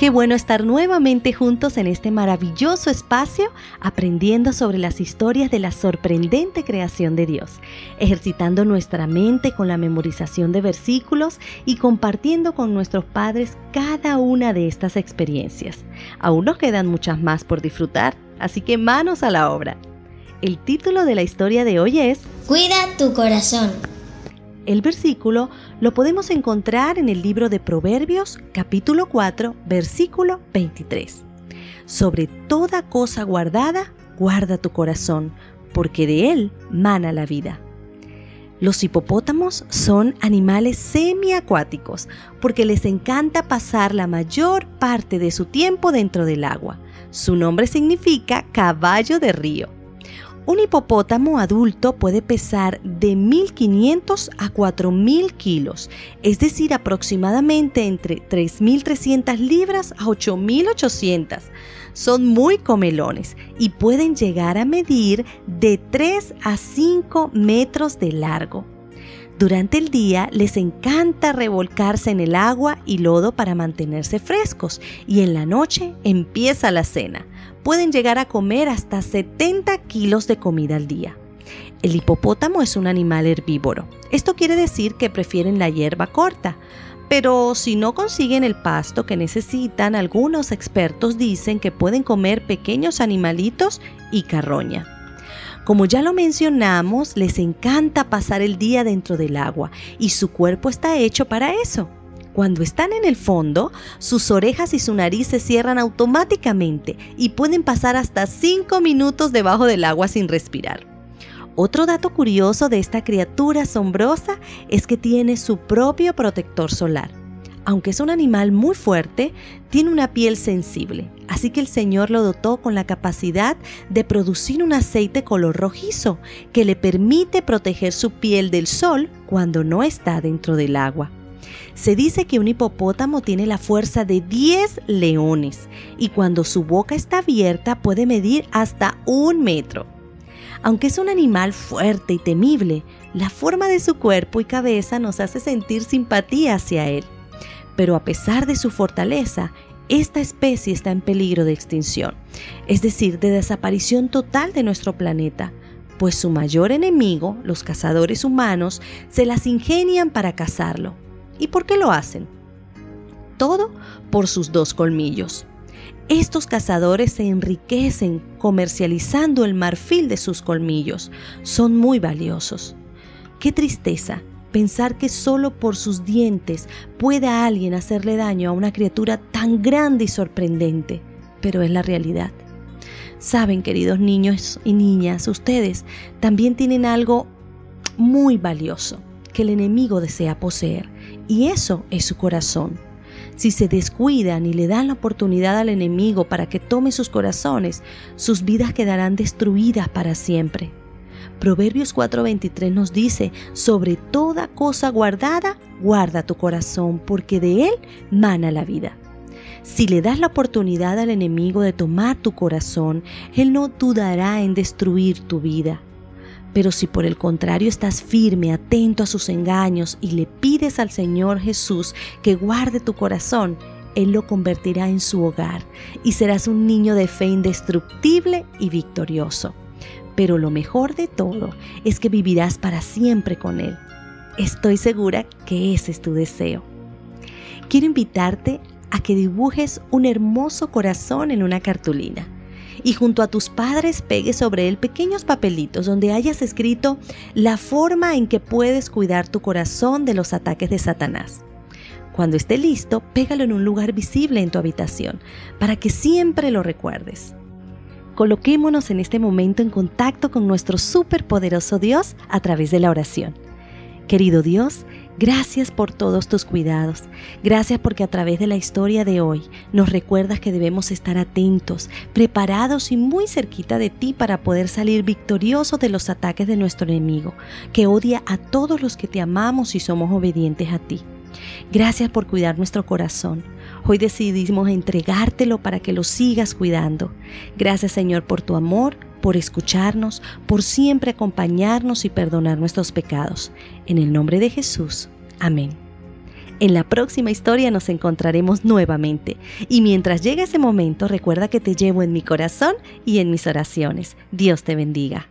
Qué bueno estar nuevamente juntos en este maravilloso espacio aprendiendo sobre las historias de la sorprendente creación de Dios, ejercitando nuestra mente con la memorización de versículos y compartiendo con nuestros padres cada una de estas experiencias. Aún nos quedan muchas más por disfrutar, así que manos a la obra. El título de la historia de hoy es Cuida tu corazón. El versículo lo podemos encontrar en el libro de Proverbios capítulo 4 versículo 23. Sobre toda cosa guardada, guarda tu corazón, porque de él mana la vida. Los hipopótamos son animales semiacuáticos porque les encanta pasar la mayor parte de su tiempo dentro del agua. Su nombre significa caballo de río. Un hipopótamo adulto puede pesar de 1.500 a 4.000 kilos, es decir, aproximadamente entre 3.300 libras a 8.800. Son muy comelones y pueden llegar a medir de 3 a 5 metros de largo. Durante el día les encanta revolcarse en el agua y lodo para mantenerse frescos y en la noche empieza la cena. Pueden llegar a comer hasta 70 kilos de comida al día. El hipopótamo es un animal herbívoro. Esto quiere decir que prefieren la hierba corta. Pero si no consiguen el pasto que necesitan, algunos expertos dicen que pueden comer pequeños animalitos y carroña. Como ya lo mencionamos, les encanta pasar el día dentro del agua y su cuerpo está hecho para eso. Cuando están en el fondo, sus orejas y su nariz se cierran automáticamente y pueden pasar hasta 5 minutos debajo del agua sin respirar. Otro dato curioso de esta criatura asombrosa es que tiene su propio protector solar aunque es un animal muy fuerte, tiene una piel sensible, así que el Señor lo dotó con la capacidad de producir un aceite color rojizo que le permite proteger su piel del sol cuando no está dentro del agua. Se dice que un hipopótamo tiene la fuerza de 10 leones y cuando su boca está abierta puede medir hasta un metro. Aunque es un animal fuerte y temible, la forma de su cuerpo y cabeza nos hace sentir simpatía hacia él pero a pesar de su fortaleza, esta especie está en peligro de extinción, es decir, de desaparición total de nuestro planeta, pues su mayor enemigo, los cazadores humanos, se las ingenian para cazarlo. ¿Y por qué lo hacen? Todo por sus dos colmillos. Estos cazadores se enriquecen comercializando el marfil de sus colmillos. Son muy valiosos. Qué tristeza pensar que solo por sus dientes pueda alguien hacerle daño a una criatura tan grande y sorprendente, pero es la realidad. Saben, queridos niños y niñas, ustedes también tienen algo muy valioso que el enemigo desea poseer, y eso es su corazón. Si se descuidan y le dan la oportunidad al enemigo para que tome sus corazones, sus vidas quedarán destruidas para siempre. Proverbios 4:23 nos dice, sobre toda cosa guardada, guarda tu corazón, porque de él mana la vida. Si le das la oportunidad al enemigo de tomar tu corazón, él no dudará en destruir tu vida. Pero si por el contrario estás firme, atento a sus engaños y le pides al Señor Jesús que guarde tu corazón, Él lo convertirá en su hogar y serás un niño de fe indestructible y victorioso pero lo mejor de todo es que vivirás para siempre con Él. Estoy segura que ese es tu deseo. Quiero invitarte a que dibujes un hermoso corazón en una cartulina y junto a tus padres pegues sobre él pequeños papelitos donde hayas escrito la forma en que puedes cuidar tu corazón de los ataques de Satanás. Cuando esté listo, pégalo en un lugar visible en tu habitación para que siempre lo recuerdes. Coloquémonos en este momento en contacto con nuestro superpoderoso Dios a través de la oración. Querido Dios, gracias por todos tus cuidados. Gracias porque a través de la historia de hoy nos recuerdas que debemos estar atentos, preparados y muy cerquita de ti para poder salir victoriosos de los ataques de nuestro enemigo, que odia a todos los que te amamos y somos obedientes a ti. Gracias por cuidar nuestro corazón. Hoy decidimos entregártelo para que lo sigas cuidando. Gracias Señor por tu amor, por escucharnos, por siempre acompañarnos y perdonar nuestros pecados. En el nombre de Jesús. Amén. En la próxima historia nos encontraremos nuevamente. Y mientras llegue ese momento, recuerda que te llevo en mi corazón y en mis oraciones. Dios te bendiga.